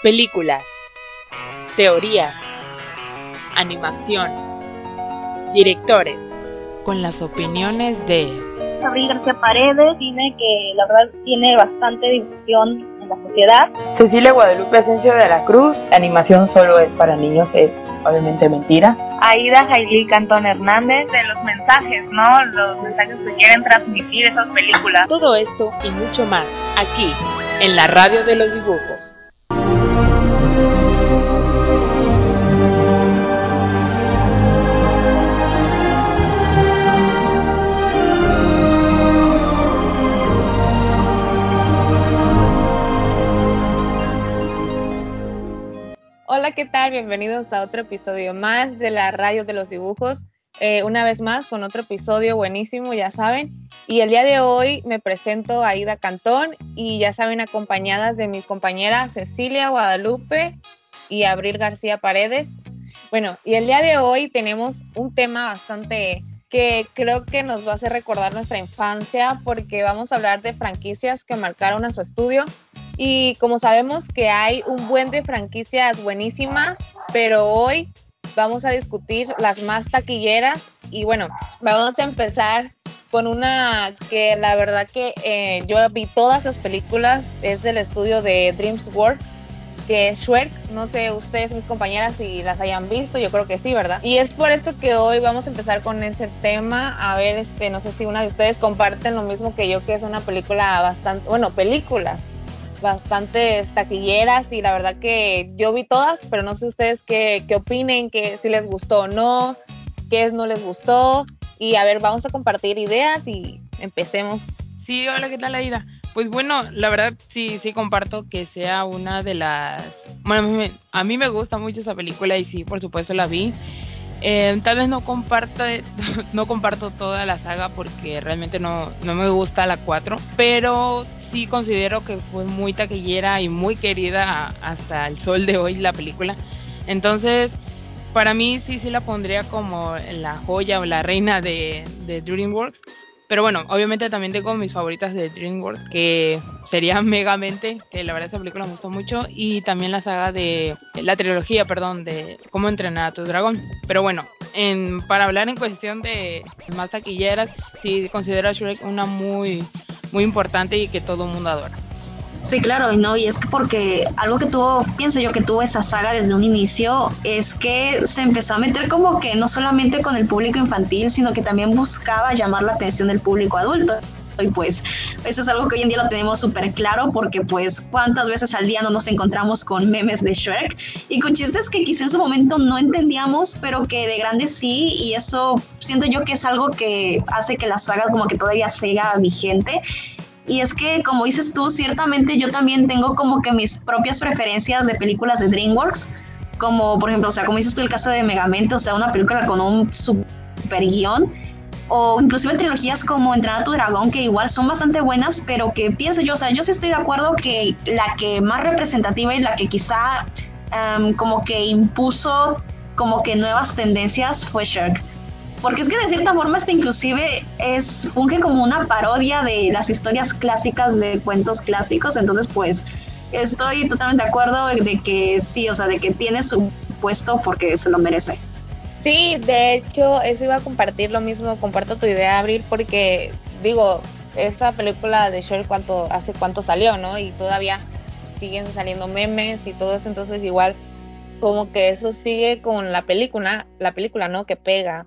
Películas, teoría, animación, directores, con las opiniones de Abril García Paredes, cine que la verdad tiene bastante difusión en la sociedad. Cecilia Guadalupe Asensio de la Cruz, la animación solo es para niños, es obviamente mentira. Aida Jailí Cantón Hernández, de los mensajes, ¿no? Los mensajes que quieren transmitir esas películas. Todo esto y mucho más, aquí, en la radio de los dibujos. ¿Qué tal? Bienvenidos a otro episodio más de la Radio de los Dibujos. Eh, una vez más con otro episodio buenísimo, ya saben. Y el día de hoy me presento a Ida Cantón y ya saben, acompañadas de mis compañeras Cecilia Guadalupe y Abril García Paredes. Bueno, y el día de hoy tenemos un tema bastante que creo que nos va a hacer recordar nuestra infancia porque vamos a hablar de franquicias que marcaron a su estudio y como sabemos que hay un buen de franquicias buenísimas, pero hoy vamos a discutir las más taquilleras. Y bueno, vamos a empezar con una que la verdad que eh, yo vi todas las películas, es del estudio de Dreams World, que es Shrek, no sé ustedes mis compañeras si las hayan visto, yo creo que sí, ¿verdad? Y es por eso que hoy vamos a empezar con ese tema, a ver, este, no sé si una de ustedes comparten lo mismo que yo, que es una película bastante, bueno, películas bastantes taquilleras y la verdad que yo vi todas, pero no sé ustedes qué, qué opinen, que si les gustó o no, qué no les gustó. Y a ver, vamos a compartir ideas y empecemos. Sí, hola, ¿qué tal, Aida? Pues bueno, la verdad sí, sí comparto que sea una de las... Bueno, a mí, me, gusta mucho esa película y sí, por supuesto la vi. Eh, tal vez no comparto, no comparto toda la saga porque realmente no, no me gusta la 4, pero sí considero que fue muy taquillera y muy querida hasta el sol de hoy la película. Entonces, para mí sí, sí la pondría como la joya o la reina de, DreamWorks. Pero bueno, obviamente también tengo mis favoritas de DreamWorks, que sería Megamente, que la verdad esa película me gustó mucho, y también la saga de, la trilogía, perdón, de Cómo entrenar a tu dragón. Pero bueno, en, para hablar en cuestión de más taquilleras, sí considero a Shrek una muy, muy importante y que todo el mundo adora. Sí, claro, y no, y es que porque algo que tuvo, pienso yo que tuvo esa saga desde un inicio, es que se empezó a meter como que no solamente con el público infantil, sino que también buscaba llamar la atención del público adulto. Y pues eso es algo que hoy en día lo tenemos súper claro porque pues cuántas veces al día no nos encontramos con memes de Shrek y con chistes que quizá en su momento no entendíamos, pero que de grande sí y eso siento yo que es algo que hace que la saga como que todavía siga vigente y es que, como dices tú, ciertamente yo también tengo como que mis propias preferencias de películas de DreamWorks. Como, por ejemplo, o sea, como dices tú el caso de Megamente, o sea, una película con un super guion. O inclusive trilogías como Entrenar a tu dragón, que igual son bastante buenas, pero que pienso yo, o sea, yo sí estoy de acuerdo que la que más representativa y la que quizá um, como que impuso como que nuevas tendencias fue Shark porque es que de cierta forma este inclusive es funge como una parodia de las historias clásicas de cuentos clásicos, entonces pues estoy totalmente de acuerdo de que sí, o sea, de que tiene su puesto porque se lo merece. Sí, de hecho, eso iba a compartir lo mismo, comparto tu idea, Abril, porque digo, esta película de Shrek cuánto, hace cuánto salió, ¿no? Y todavía siguen saliendo memes y todo eso, entonces igual como que eso sigue con la película, la película, ¿no? Que pega.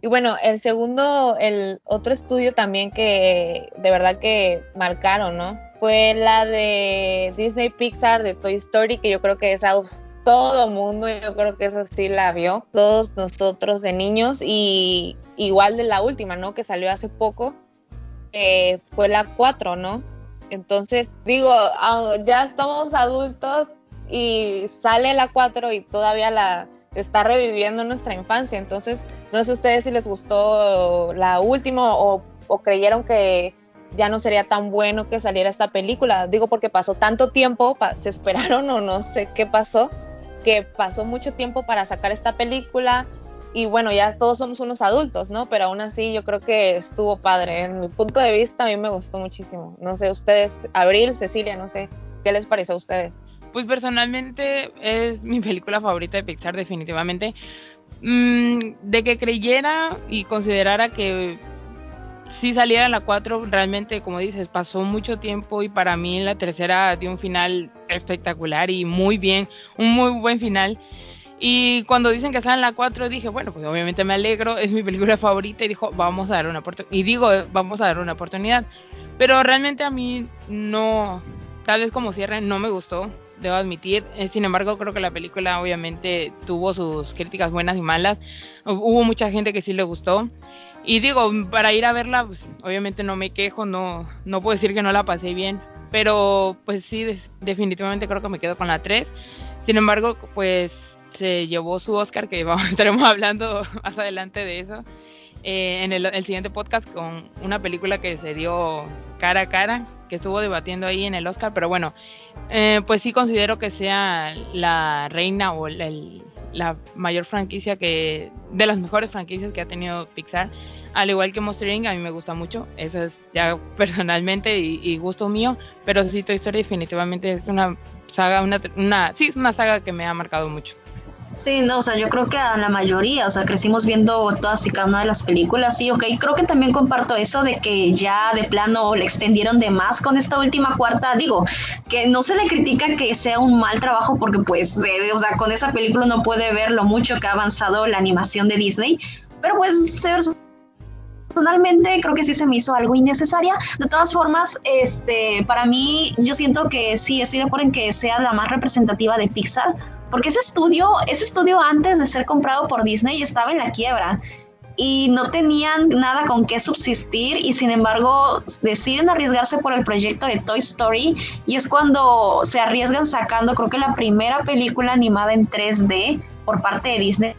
Y bueno, el segundo, el otro estudio también que de verdad que marcaron, ¿no? Fue la de Disney Pixar de Toy Story, que yo creo que uf, todo mundo, yo creo que eso sí la vio, todos nosotros de niños y igual de la última, ¿no? Que salió hace poco, fue la 4, ¿no? Entonces, digo, ya estamos adultos y sale la 4 y todavía la está reviviendo nuestra infancia, entonces no sé ustedes si les gustó la última o, creyeron que ya no sería tan bueno que saliera esta película. Digo porque pasó tanto tiempo, se esperaron o no sé qué pasó, que pasó mucho tiempo para sacar esta película y bueno, ya todos somos unos adultos, ¿no? Pero aún así yo creo que estuvo padre. En mi punto de vista a mí me gustó muchísimo. No sé, ustedes, Abril, Cecilia, no sé, ¿qué les pareció a ustedes? pues personalmente es mi película favorita de Pixar definitivamente. Mm, de que creyera y considerara que si saliera la 4, realmente, como dices, pasó mucho tiempo y para mí la tercera dio un final espectacular y muy bien, un muy buen final. Y cuando dicen que sale la 4, dije, bueno, pues obviamente me alegro, es mi película favorita y dijo, vamos a dar una. Y digo, vamos a dar una oportunidad. Pero realmente a mí no, tal vez como cierre, no me gustó, debo admitir. Eh, sin embargo, creo que la película obviamente tuvo sus críticas buenas y malas. Hubo mucha gente que sí le gustó. Y digo, para ir a verla, pues, obviamente no me quejo, no, no puedo decir que no la pasé bien, pero pues sí, definitivamente creo que me quedo con la 3. Sin embargo, pues se llevó su Oscar, que estaremos hablando más adelante de eso, eh, en el, el, siguiente podcast con una película que se dio cara a cara, que estuvo debatiendo ahí en el Oscar, pero bueno, eh, pues sí considero que sea la reina o el, la mayor franquicia que, de las mejores franquicias que ha tenido Pixar al igual que Monster a mí me gusta mucho, eso es ya personalmente y, gusto mío, pero sí Toy Story definitivamente es una saga, una, una, sí, es una saga que me ha marcado mucho. Sí, no, o sea, yo creo que a la mayoría, o sea, crecimos viendo todas y cada una de las películas, sí, ok, creo que también comparto eso de que ya de plano le extendieron de más con esta última cuarta, digo, que no se le critica que sea un mal trabajo porque pues, eh, o sea, con esa película no puede ver lo mucho que ha avanzado la animación de Disney, pero pues ser personalmente creo que sí se me hizo algo innecesaria. De todas formas, este, para mí, yo siento que sí, estoy de acuerdo en que sea la más representativa de Pixar, porque ese estudio, ese estudio antes de ser comprado por Disney estaba en la quiebra y no tenían nada con qué subsistir y sin embargo deciden arriesgarse por el proyecto de Toy Story y es cuando se arriesgan sacando creo que la primera película animada en 3D por parte de Disney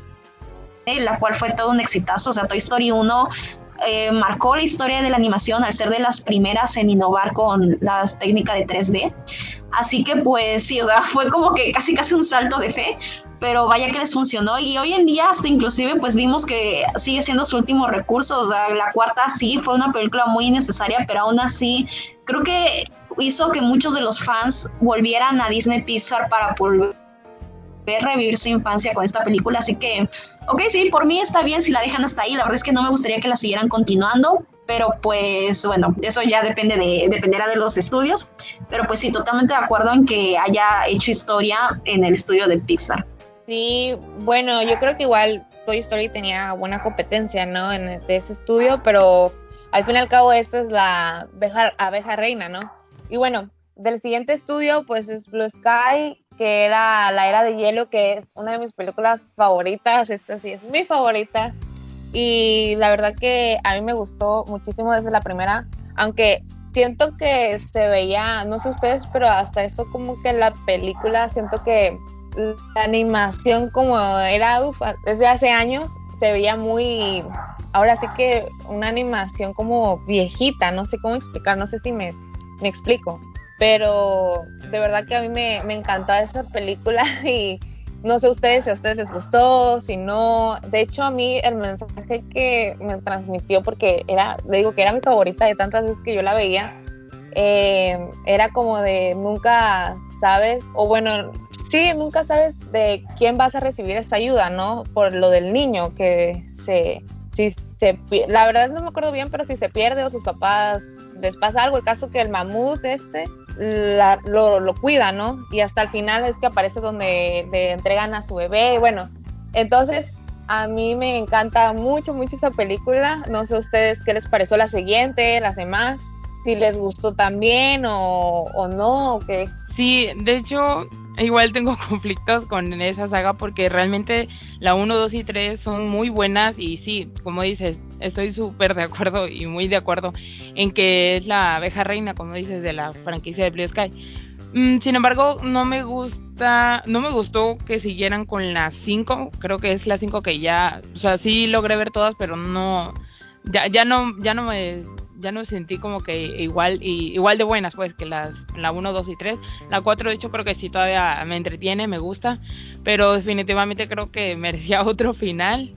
la cual fue todo un exitazo, o sea, Toy Story 1 eh, marcó la historia de la animación al ser de las primeras en innovar con la técnica de 3D. Así que pues sí, o sea, fue como que casi casi un salto de fe, pero vaya que les funcionó y hoy en día hasta inclusive pues vimos que sigue siendo su último recurso, o sea, la cuarta sí fue una película muy innecesaria, pero aún así creo que hizo que muchos de los fans volvieran a Disney Pixar para volver revivir su infancia con esta película, así que, ok, sí, por mí está bien si la dejan hasta ahí, la verdad es que no me gustaría que la siguieran continuando, pero pues bueno, eso ya depende de, dependerá de los estudios, pero pues sí, totalmente de acuerdo en que haya hecho historia en el estudio de Pixar. Sí, bueno, yo creo que igual Toy Story tenía buena competencia, ¿no? En ese estudio, pero al fin y al cabo esta es la abeja, abeja reina, ¿no? Y bueno, del siguiente estudio pues es Blue Sky que era La Era de Hielo, que es una de mis películas favoritas, esta sí es mi favorita. Y la verdad que a mí me gustó muchísimo desde la primera, aunque siento que se veía, no sé ustedes, pero hasta eso como que la película, siento que la animación como era desde hace años, se veía muy, ahora sí que una animación como viejita, no sé cómo explicar, no sé si me, me explico pero de verdad que a mí me, me encanta esa película y no sé ustedes si a ustedes les gustó, si no. De hecho, a mí el mensaje que me transmitió, porque era, le digo que era mi favorita de tantas veces que yo la veía, eh, era como de nunca sabes, o bueno, sí, nunca sabes de quién vas a recibir esa ayuda, ¿no? Por lo del niño que se, si se, la verdad no me acuerdo bien, pero si se pierde o sus papás les pasa algo, el caso que el mamut este lo, lo, cuida, ¿no? Y hasta el final es que aparece donde le entregan a su bebé. Bueno, entonces a mí me encanta mucho, mucho esa película. No sé ustedes qué les pareció la siguiente, las demás, si les gustó también o, o no, o qué. Sí, de hecho, igual tengo conflictos con esa saga porque realmente la 1, 2 y 3 son muy buenas y sí, como dices, estoy súper de acuerdo y muy de acuerdo en que es la abeja reina, como dices, de la franquicia de Blue Sky. Mm, sin embargo, no me gusta, no me gustó que siguieran con la 5, creo que es la 5 que ya, o sea, sí logré ver todas, pero no, ya, ya no, ya no me ya no sentí como que igual y igual de buenas pues que las la 1, 2 y 3. La 4 de hecho creo que sí todavía me entretiene, me gusta, pero definitivamente creo que merecía otro final.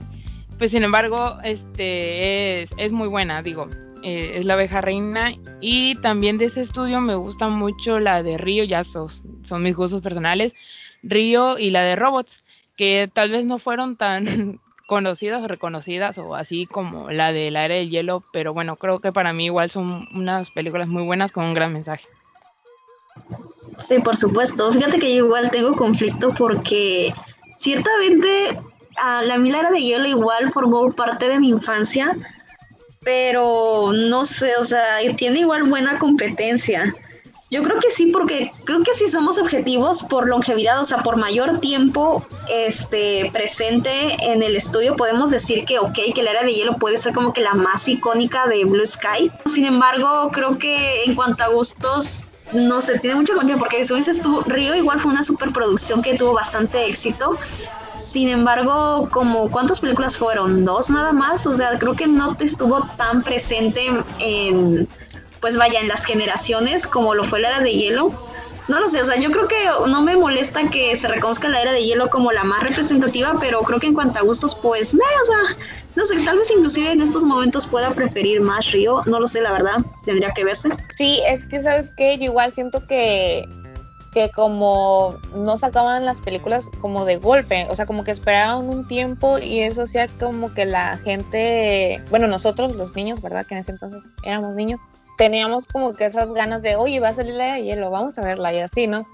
Pues sin embargo, este es, es muy buena, digo. eh, es la abeja reina. Y también de ese estudio me gusta mucho la de Río, ya son, son mis gustos personales, Río y la de Robots, que tal vez no fueron tan conocidas o reconocidas o así como la de La Era del Hielo, pero bueno, creo que para mí igual son unas películas muy buenas con un gran mensaje. Sí, por supuesto. Fíjate que yo igual tengo conflicto porque ciertamente a la Era de Hielo igual formó parte de mi infancia, pero no sé, o sea, tiene igual buena competencia. Yo creo que sí, porque creo que si somos objetivos por longevidad, o sea, por mayor tiempo este, presente en el estudio, podemos decir que, ok, que la era de hielo puede ser como que la más icónica de Blue Sky. Sin embargo, creo que en cuanto a gustos, no se tiene mucho contra, porque eso dices tú, Río igual fue una superproducción que tuvo bastante éxito. Sin embargo, como cuántas películas fueron, dos nada más, o sea, creo que no te estuvo tan presente en pues vaya, en las generaciones, como lo fue la era de hielo. No lo sé, o sea, yo creo que no me molesta que se reconozca la era de hielo como la más representativa, pero creo que en cuanto a gustos, pues, me, o sea, no sé, tal vez inclusive en estos momentos pueda preferir más Río, no lo sé, la verdad, tendría que verse. Sí, es que, ¿sabes qué? Yo igual siento que que como no sacaban las películas como de golpe, o sea, como que esperaban un tiempo y eso hacía como que la gente, bueno, nosotros los niños, ¿verdad? Que en ese entonces éramos niños, teníamos como que esas ganas de, oye, va a salir la de hielo, vamos a verla y así, ¿no?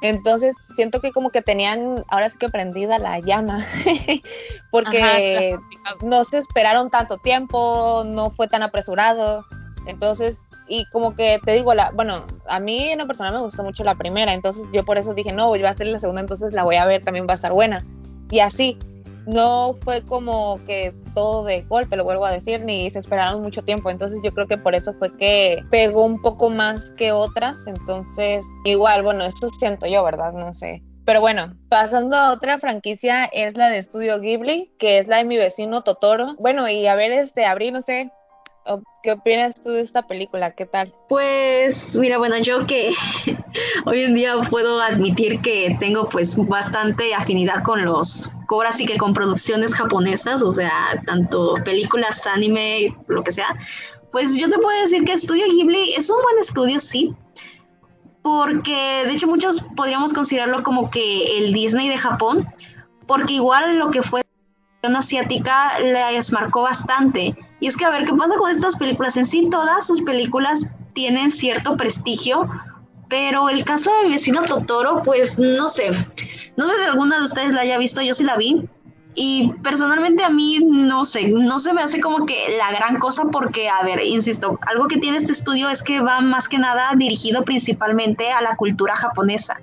Entonces siento que como que tenían ahora sí que prendida la llama, porque no se esperaron tanto tiempo, no fue tan apresurado, entonces, y como que te digo, la, bueno, a mí en lo personal me gustó mucho la primera, entonces yo por eso dije, no, voy a hacer la segunda, entonces la voy a ver, también va a estar buena, y así, no fue como que todo de golpe, lo vuelvo a decir, ni se esperaron mucho tiempo. Entonces yo creo que por eso fue que pegó un poco más que otras. Entonces, igual, bueno, eso siento yo, ¿verdad? No sé. Pero bueno, pasando a otra franquicia es la de Estudio Ghibli, que es la de mi vecino Totoro. Bueno, y a ver, este, Abril, no sé, ¿Qué opinas tú de esta película? ¿Qué tal? Pues mira, bueno, yo que hoy en día puedo admitir que tengo pues bastante afinidad con los, ahora sí que con producciones japonesas, o sea, tanto películas, anime, lo que sea, pues yo te puedo decir que Estudio Ghibli es un buen estudio, sí, porque de hecho muchos podríamos considerarlo como que el Disney de Japón, porque igual lo que fue asiática les marcó bastante. Y es que a ver qué pasa con estas películas. En sí, todas sus películas tienen cierto prestigio, pero el caso de vecino Totoro, pues no sé. No sé si alguna de ustedes la haya visto, yo sí la vi. Y personalmente a mí no sé, no se me hace como que la gran cosa porque, a ver, insisto, algo que tiene este estudio es que va más que nada dirigido principalmente a la cultura japonesa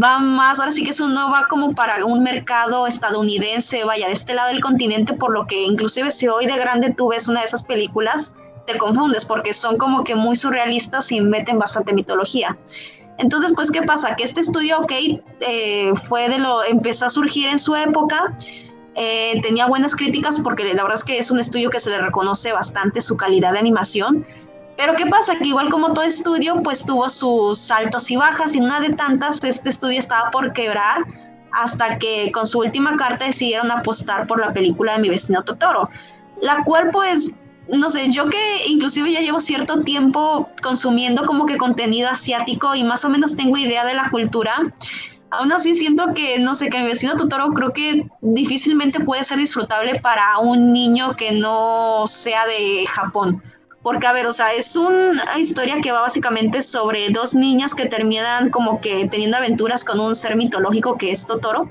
va más, ahora sí que eso no va como para un mercado estadounidense, vaya, de este lado del continente, por lo que inclusive si hoy de grande tú ves una de esas películas, te confundes porque son como que muy surrealistas y meten bastante mitología. Entonces, pues, ¿qué pasa? Que este estudio, ok, eh, fue de lo, empezó a surgir en su época, eh, tenía buenas críticas porque la verdad es que es un estudio que se le reconoce bastante su calidad de animación, pero ¿qué pasa? Que igual como todo estudio, pues tuvo sus altos y bajas y una de tantas, este estudio estaba por quebrar hasta que con su última carta decidieron apostar por la película de mi vecino Totoro, la cual pues, no sé, yo que inclusive ya llevo cierto tiempo consumiendo como que contenido asiático y más o menos tengo idea de la cultura, aún así siento que, no sé, que mi vecino Totoro creo que difícilmente puede ser disfrutable para un niño que no sea de Japón porque, a ver, o sea, es una historia que va básicamente sobre dos niñas que terminan como que teniendo aventuras con un ser mitológico que es Totoro.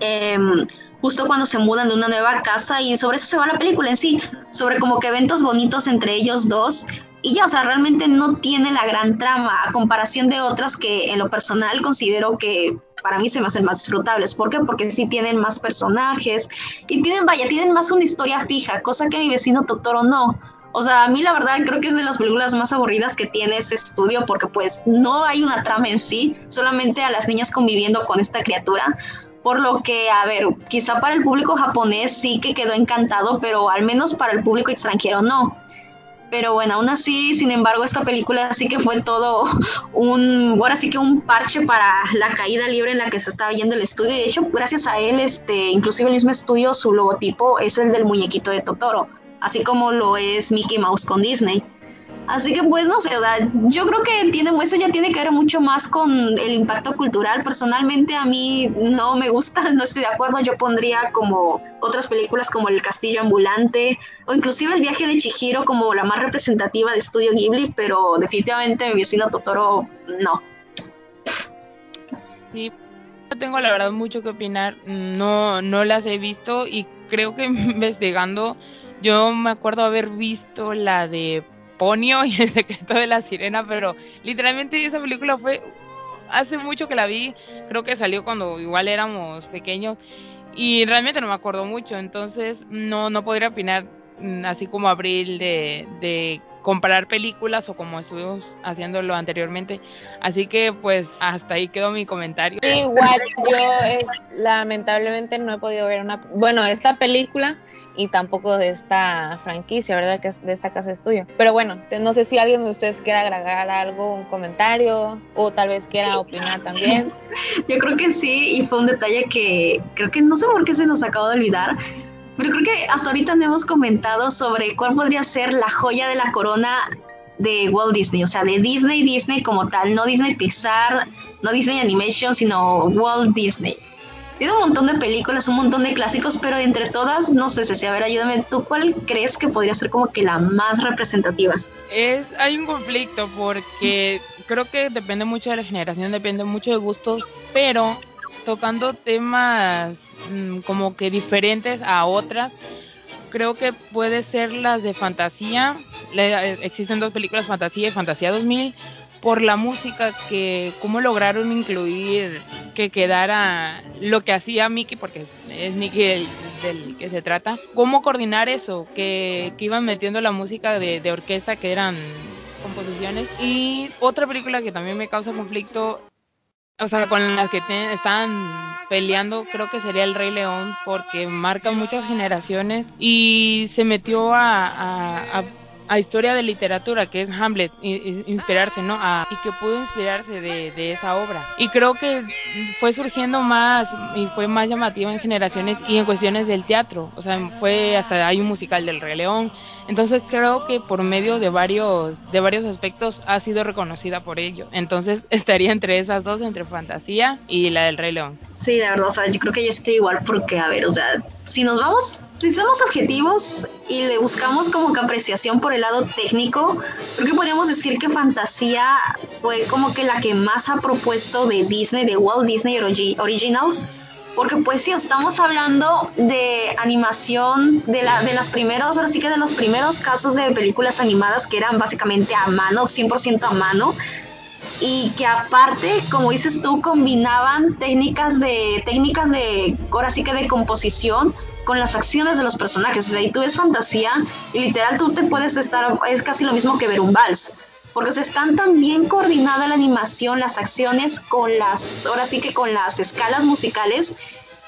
Em, justo cuando se mudan de una nueva casa y sobre eso se va la película en sí, sobre como que eventos bonitos entre ellos dos y ya, o sea, realmente no tiene la gran trama a comparación de otras que en lo personal considero que para mí se me hacen más disfrutables. ¿Por qué? Porque sí tienen más personajes y tienen, vaya, tienen más una historia fija, cosa que mi vecino Totoro no. O sea, a mí la verdad creo que es de las películas más aburridas que tiene ese estudio porque pues no hay una trama en sí, solamente a las niñas conviviendo con esta criatura. Por lo que, a ver, quizá para el público japonés sí que quedó encantado, pero al menos para el público extranjero no. Pero bueno, aún así, sin embargo, esta película sí que fue todo un, ahora sí que un parche para la caída libre en la que se estaba yendo el estudio. De hecho, gracias a él, este, inclusive el mismo estudio, su logotipo es el del muñequito de Totoro así como lo es Mickey Mouse con Disney. Así que pues no sé, yo creo que tiene, eso ya tiene que ver mucho más con el impacto cultural. Personalmente a mí no me gusta, no estoy de acuerdo. Yo pondría como otras películas como El Castillo Ambulante o inclusive El Viaje de Chihiro como la más representativa de Estudio Ghibli, pero definitivamente mi vecino Totoro no. Sí, no tengo la verdad mucho que opinar. No, no las he visto y creo que investigando yo me acuerdo haber visto la de Ponio y el secreto de la sirena, pero literalmente esa película fue hace mucho que la vi, creo que salió cuando igual éramos pequeños y realmente no me acuerdo mucho, entonces no, no podría opinar mm, así como Abril de, de comparar películas o como estuvimos haciéndolo anteriormente. Así que pues hasta ahí quedó mi comentario. igual yo es, lamentablemente no he podido ver una, bueno, esta película y tampoco de esta franquicia, ¿verdad? Que de esta casa estudio. Pero bueno, no sé si alguien de ustedes quiere agregar algo, un comentario o tal vez quiera opinar también. Yo creo que sí, y fue un detalle que creo que no sé por qué se nos acabó de olvidar, pero creo que hasta ahorita no hemos comentado sobre cuál podría ser la joya de la corona de Walt Disney, o sea, de Disney, Disney como tal, no Disney Pixar, no Disney Animation, sino Walt Disney. Tiene un montón de películas, un montón de clásicos, pero entre todas, no sé, si a ver, ayúdame, ¿tú cuál crees que podría ser como que la más representativa? Es, hay un conflicto porque creo que depende mucho de la generación, depende mucho de gustos, pero tocando temas mm, como que diferentes a otras, creo que puede ser las de fantasía. Le, existen dos películas, Fantasía y Fantasía 2000, por la música que cómo lograron incluir que quedara lo que hacía Mickey porque es, Mickey el, del que se trata. Cómo coordinar eso que, que iban metiendo la música de, de, orquesta que eran composiciones. Y otra película que también me causa conflicto o sea con las que están peleando creo que sería el Rey León porque marca muchas generaciones y se metió a a historia de literatura, que es Hamlet, inspirarse, ¿no? y que pudo inspirarse de, de, esa obra. Y creo que fue surgiendo más y fue más llamativa en generaciones y en cuestiones del teatro. O sea, fue hasta hay un musical del Rey León, entonces creo que por medio de varios, de varios aspectos ha sido reconocida por ello. Entonces estaría entre esas dos, entre Fantasía y la del Rey León. Sí, de verdad, o sea, yo creo que yo estoy igual porque, a ver, o sea, si nos vamos, si somos objetivos y le buscamos como que apreciación por el lado técnico, creo que podríamos decir que Fantasía fue como que la que más ha propuesto de Disney, de Walt Disney Originals porque pues sí, estamos hablando de animación de, la, de las primeros, ahora sí que de los primeros casos de películas animadas que eran básicamente a mano, 100% a mano, y que aparte, como dices tú, combinaban técnicas de, técnicas de, ahora sí que de composición con las acciones de los personajes. O sea, y tú ves fantasía y literal tú te puedes estar, es casi lo mismo que ver un vals porque se están tan bien coordinada la animación, las acciones con las, ahora sí que con las escalas musicales,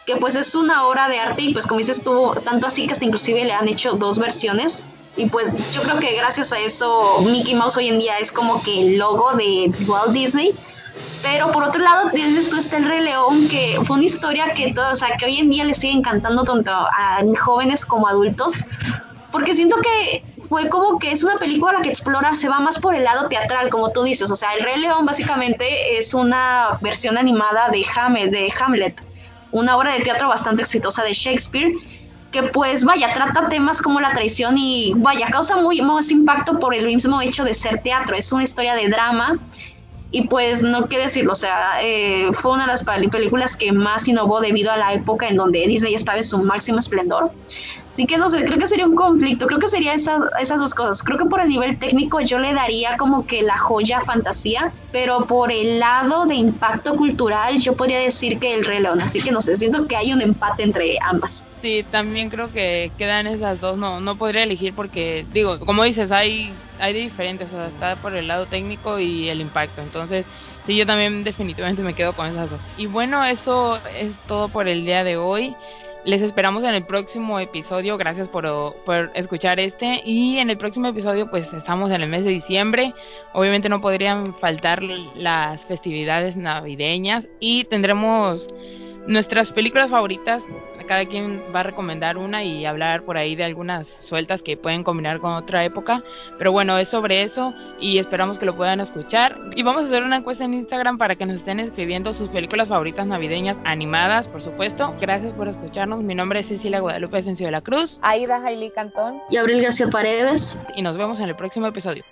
que pues es una obra de arte y pues como dices tú, tanto así que hasta inclusive le han hecho dos versiones y pues yo creo que gracias a eso Mickey Mouse hoy en día es como que el logo de Walt Disney. Pero por otro lado, tienes tú este El Rey León, que fue una historia que, todo, o sea, que hoy en día le sigue encantando tanto a jóvenes como adultos, porque siento que fue como que es una película que explora, se va más por el lado teatral, como tú dices. O sea, El Rey León básicamente es una versión animada de Hamlet, de Hamlet, una obra de teatro bastante exitosa de Shakespeare que pues vaya, trata temas como la traición y vaya, causa muy más impacto por el mismo hecho de ser teatro, es una historia de drama y pues no qué decirlo, o sea, eh, fue una de las películas que más innovó debido a la época en donde Disney estaba en su máximo esplendor. Así que no sé, creo que sería un conflicto, creo que sería esas, esas dos cosas. Creo que por el nivel técnico yo le daría como que la joya fantasía, pero por el lado de impacto cultural yo podría decir que el León. Así que no sé, siento que hay un empate entre ambas. Sí, también creo que quedan esas dos. No, no podría elegir porque, digo, como dices, hay, hay de diferentes. O sea, está por el lado técnico y el impacto. Entonces, sí, yo también definitivamente me quedo con esas dos. Y bueno, eso es todo por el día de hoy. Les esperamos en el próximo episodio. Gracias por, escuchar este. Y en el próximo episodio, pues estamos en el mes de diciembre. Obviamente no podrían faltar las festividades navideñas. Y tendremos nuestras películas favoritas cada quien va a recomendar una y hablar por ahí de algunas sueltas que pueden combinar con otra época. Pero bueno, es sobre eso y esperamos que lo puedan escuchar. Y vamos a hacer una encuesta en Instagram para que nos estén escribiendo sus películas favoritas navideñas animadas, por supuesto. Gracias por escucharnos. Mi nombre es Cecilia Guadalupe Sencio de la Cruz. Aida Hailey Cantón. Y Abril García Paredes. Y nos vemos en el próximo episodio.